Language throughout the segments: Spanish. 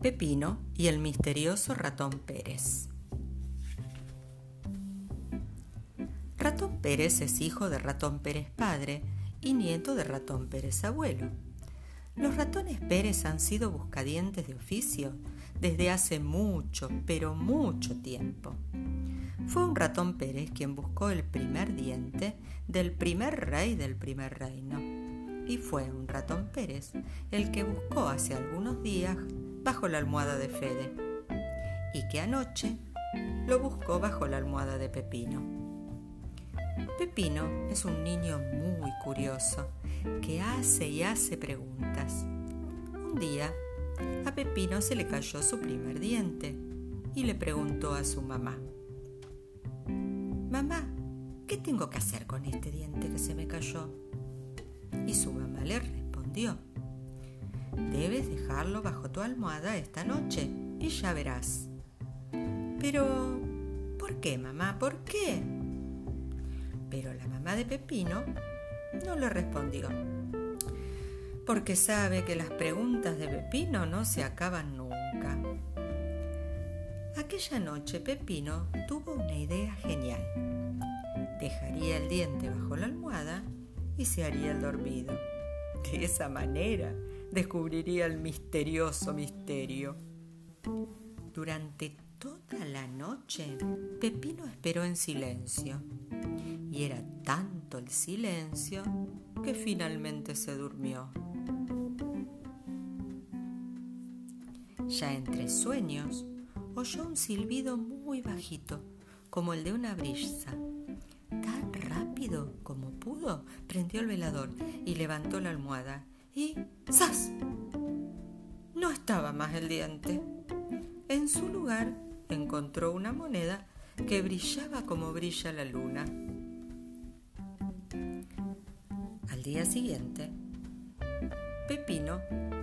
Pepino y el misterioso ratón Pérez. Ratón Pérez es hijo de ratón Pérez padre y nieto de ratón Pérez abuelo. Los ratones Pérez han sido buscadientes de oficio desde hace mucho, pero mucho tiempo. Fue un ratón Pérez quien buscó el primer diente del primer rey del primer reino. Y fue un ratón Pérez el que buscó hace algunos días bajo la almohada de Fede y que anoche lo buscó bajo la almohada de Pepino. Pepino es un niño muy curioso que hace y hace preguntas. Un día a Pepino se le cayó su primer diente y le preguntó a su mamá, Mamá, ¿qué tengo que hacer con este diente que se me cayó? Y su mamá le respondió, Debes dejarlo bajo tu almohada esta noche y ya verás. Pero, ¿por qué, mamá? ¿Por qué? Pero la mamá de Pepino no le respondió, porque sabe que las preguntas de Pepino no se acaban nunca. Aquella noche Pepino tuvo una idea genial. Dejaría el diente bajo la almohada y se haría el dormido. De esa manera descubriría el misterioso misterio. Durante toda la noche, Pepino esperó en silencio. Y era tanto el silencio que finalmente se durmió. Ya entre sueños, oyó un silbido muy bajito, como el de una brisa. Tan rápido como pudo, prendió el velador y levantó la almohada y ¡zas! No estaba más el diente. En su lugar encontró una moneda que brillaba como brilla la luna. Al día siguiente, Pepino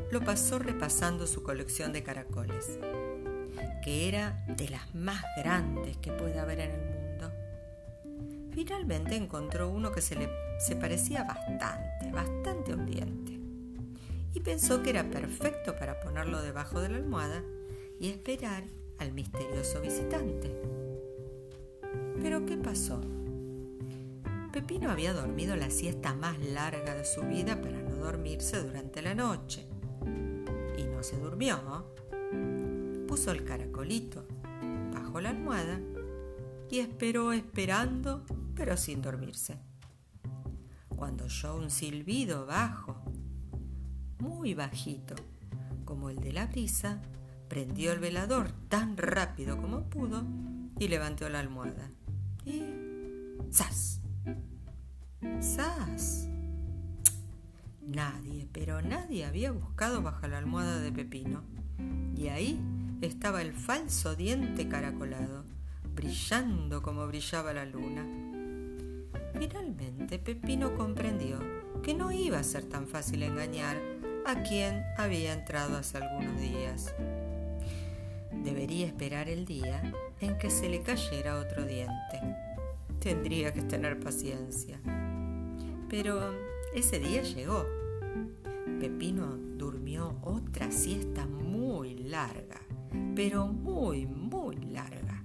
lo pasó repasando su colección de caracoles, que era de las más grandes que puede haber en el mundo. Finalmente encontró uno que se le se parecía bastante, bastante a un diente y pensó que era perfecto para ponerlo debajo de la almohada y esperar al misterioso visitante. Pero ¿qué pasó? Pepino había dormido la siesta más larga de su vida para no dormirse durante la noche. Y no se durmió. Puso el caracolito bajo la almohada y esperó esperando, pero sin dormirse. Cuando oyó un silbido bajo muy bajito, como el de la brisa, prendió el velador tan rápido como pudo y levantó la almohada. Y ¡zas! ¡zas! Nadie, pero nadie había buscado bajo la almohada de Pepino. Y ahí estaba el falso diente caracolado, brillando como brillaba la luna. Finalmente Pepino comprendió que no iba a ser tan fácil engañar a quien había entrado hace algunos días. Debería esperar el día en que se le cayera otro diente. Tendría que tener paciencia. Pero ese día llegó. Pepino durmió otra siesta muy larga, pero muy, muy larga.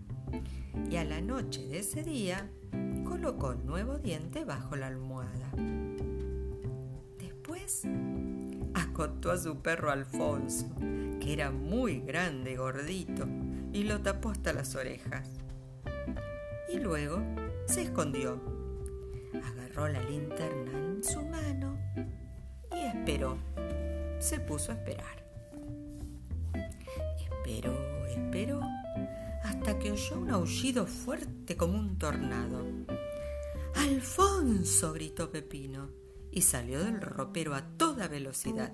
Y a la noche de ese día colocó el nuevo diente bajo la almohada. Después acotó a su perro Alfonso, que era muy grande y gordito, y lo tapó hasta las orejas. Y luego se escondió. Agarró la linterna en su mano y esperó. Se puso a esperar. Esperó, esperó, hasta que oyó un aullido fuerte como un tornado. ¡Alfonso! gritó Pepino y salió del ropero a toda velocidad.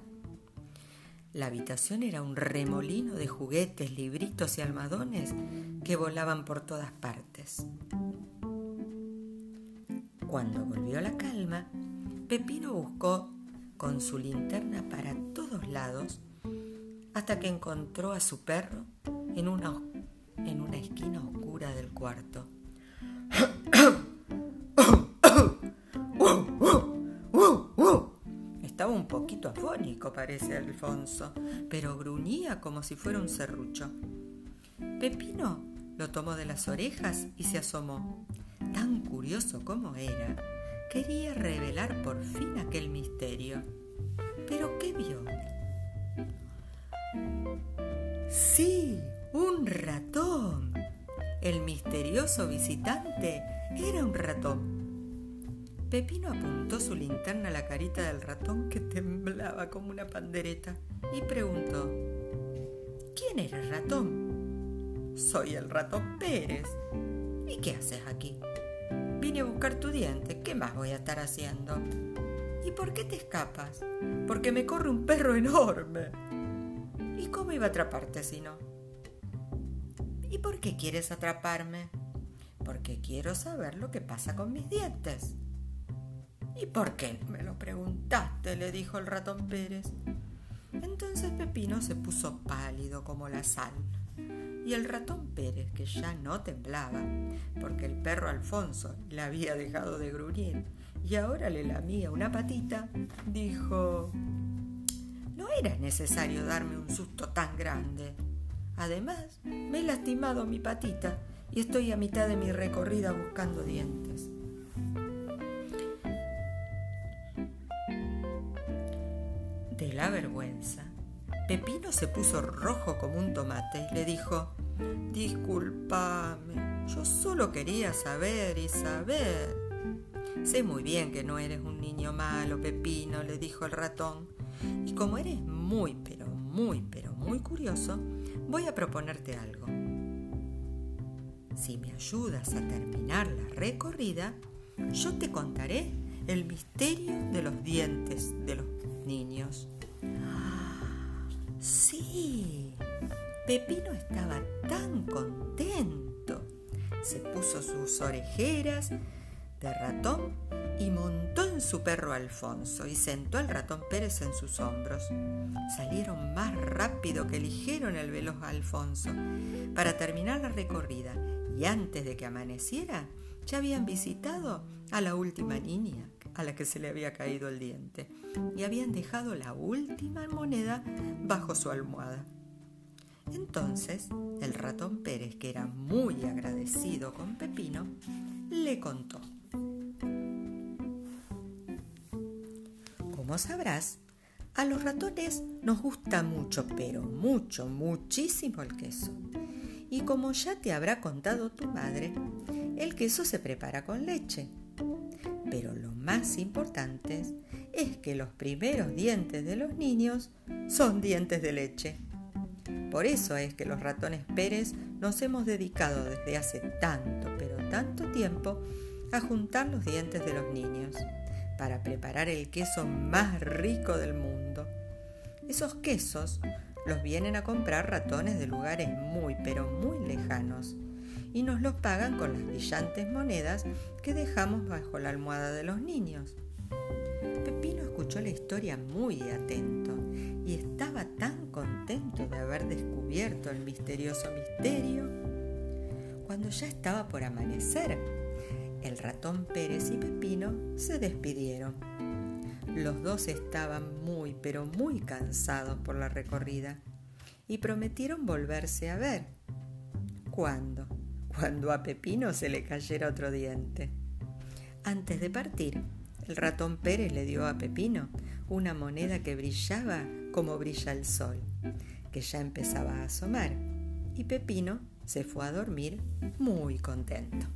La habitación era un remolino de juguetes, libritos y almadones que volaban por todas partes. Cuando volvió la calma, Pepino buscó con su linterna para todos lados hasta que encontró a su perro en una, en una esquina oscura del cuarto. Parece Alfonso, pero gruñía como si fuera un serrucho. Pepino lo tomó de las orejas y se asomó. Tan curioso como era, quería revelar por fin aquel misterio. ¿Pero qué vio? Sí, un ratón. El misterioso visitante era un ratón. Pepino apuntó su linterna a la carita del ratón que temblaba como una pandereta y preguntó, ¿quién era el ratón? Soy el ratón Pérez. ¿Y qué haces aquí? Vine a buscar tu diente. ¿Qué más voy a estar haciendo? ¿Y por qué te escapas? Porque me corre un perro enorme. ¿Y cómo iba a atraparte si no? ¿Y por qué quieres atraparme? Porque quiero saber lo que pasa con mis dientes. ¿Y por qué me lo preguntaste? le dijo el ratón Pérez. Entonces Pepino se puso pálido como la sal. Y el ratón Pérez, que ya no temblaba, porque el perro Alfonso le había dejado de gruñir y ahora le lamía una patita, dijo, no era necesario darme un susto tan grande. Además, me he lastimado mi patita y estoy a mitad de mi recorrida buscando dientes. La vergüenza, Pepino se puso rojo como un tomate y le dijo, Disculpame, yo solo quería saber y saber. Sé muy bien que no eres un niño malo, Pepino, le dijo el ratón, y como eres muy, pero muy, pero muy curioso, voy a proponerte algo. Si me ayudas a terminar la recorrida, yo te contaré el misterio de los dientes de los niños. Sí, Pepino estaba tan contento. Se puso sus orejeras de ratón y montó en su perro Alfonso y sentó al ratón Pérez en sus hombros. Salieron más rápido que ligero en el veloz Alfonso para terminar la recorrida y antes de que amaneciera ya habían visitado a la última niña a la que se le había caído el diente y habían dejado la última moneda bajo su almohada. Entonces el ratón Pérez, que era muy agradecido con Pepino, le contó. Como sabrás, a los ratones nos gusta mucho, pero mucho, muchísimo el queso. Y como ya te habrá contado tu madre, el queso se prepara con leche pero lo más importante es que los primeros dientes de los niños son dientes de leche. Por eso es que los ratones Pérez nos hemos dedicado desde hace tanto, pero tanto tiempo a juntar los dientes de los niños para preparar el queso más rico del mundo. Esos quesos los vienen a comprar ratones de lugares muy, pero muy lejanos y nos los pagan con las brillantes monedas que dejamos bajo la almohada de los niños. Pepino escuchó la historia muy atento y estaba tan contento de haber descubierto el misterioso misterio. Cuando ya estaba por amanecer, el ratón Pérez y Pepino se despidieron. Los dos estaban muy, pero muy cansados por la recorrida y prometieron volverse a ver. ¿Cuándo? Cuando a Pepino se le cayera otro diente. Antes de partir, el ratón Pérez le dio a Pepino una moneda que brillaba como brilla el sol, que ya empezaba a asomar, y Pepino se fue a dormir muy contento.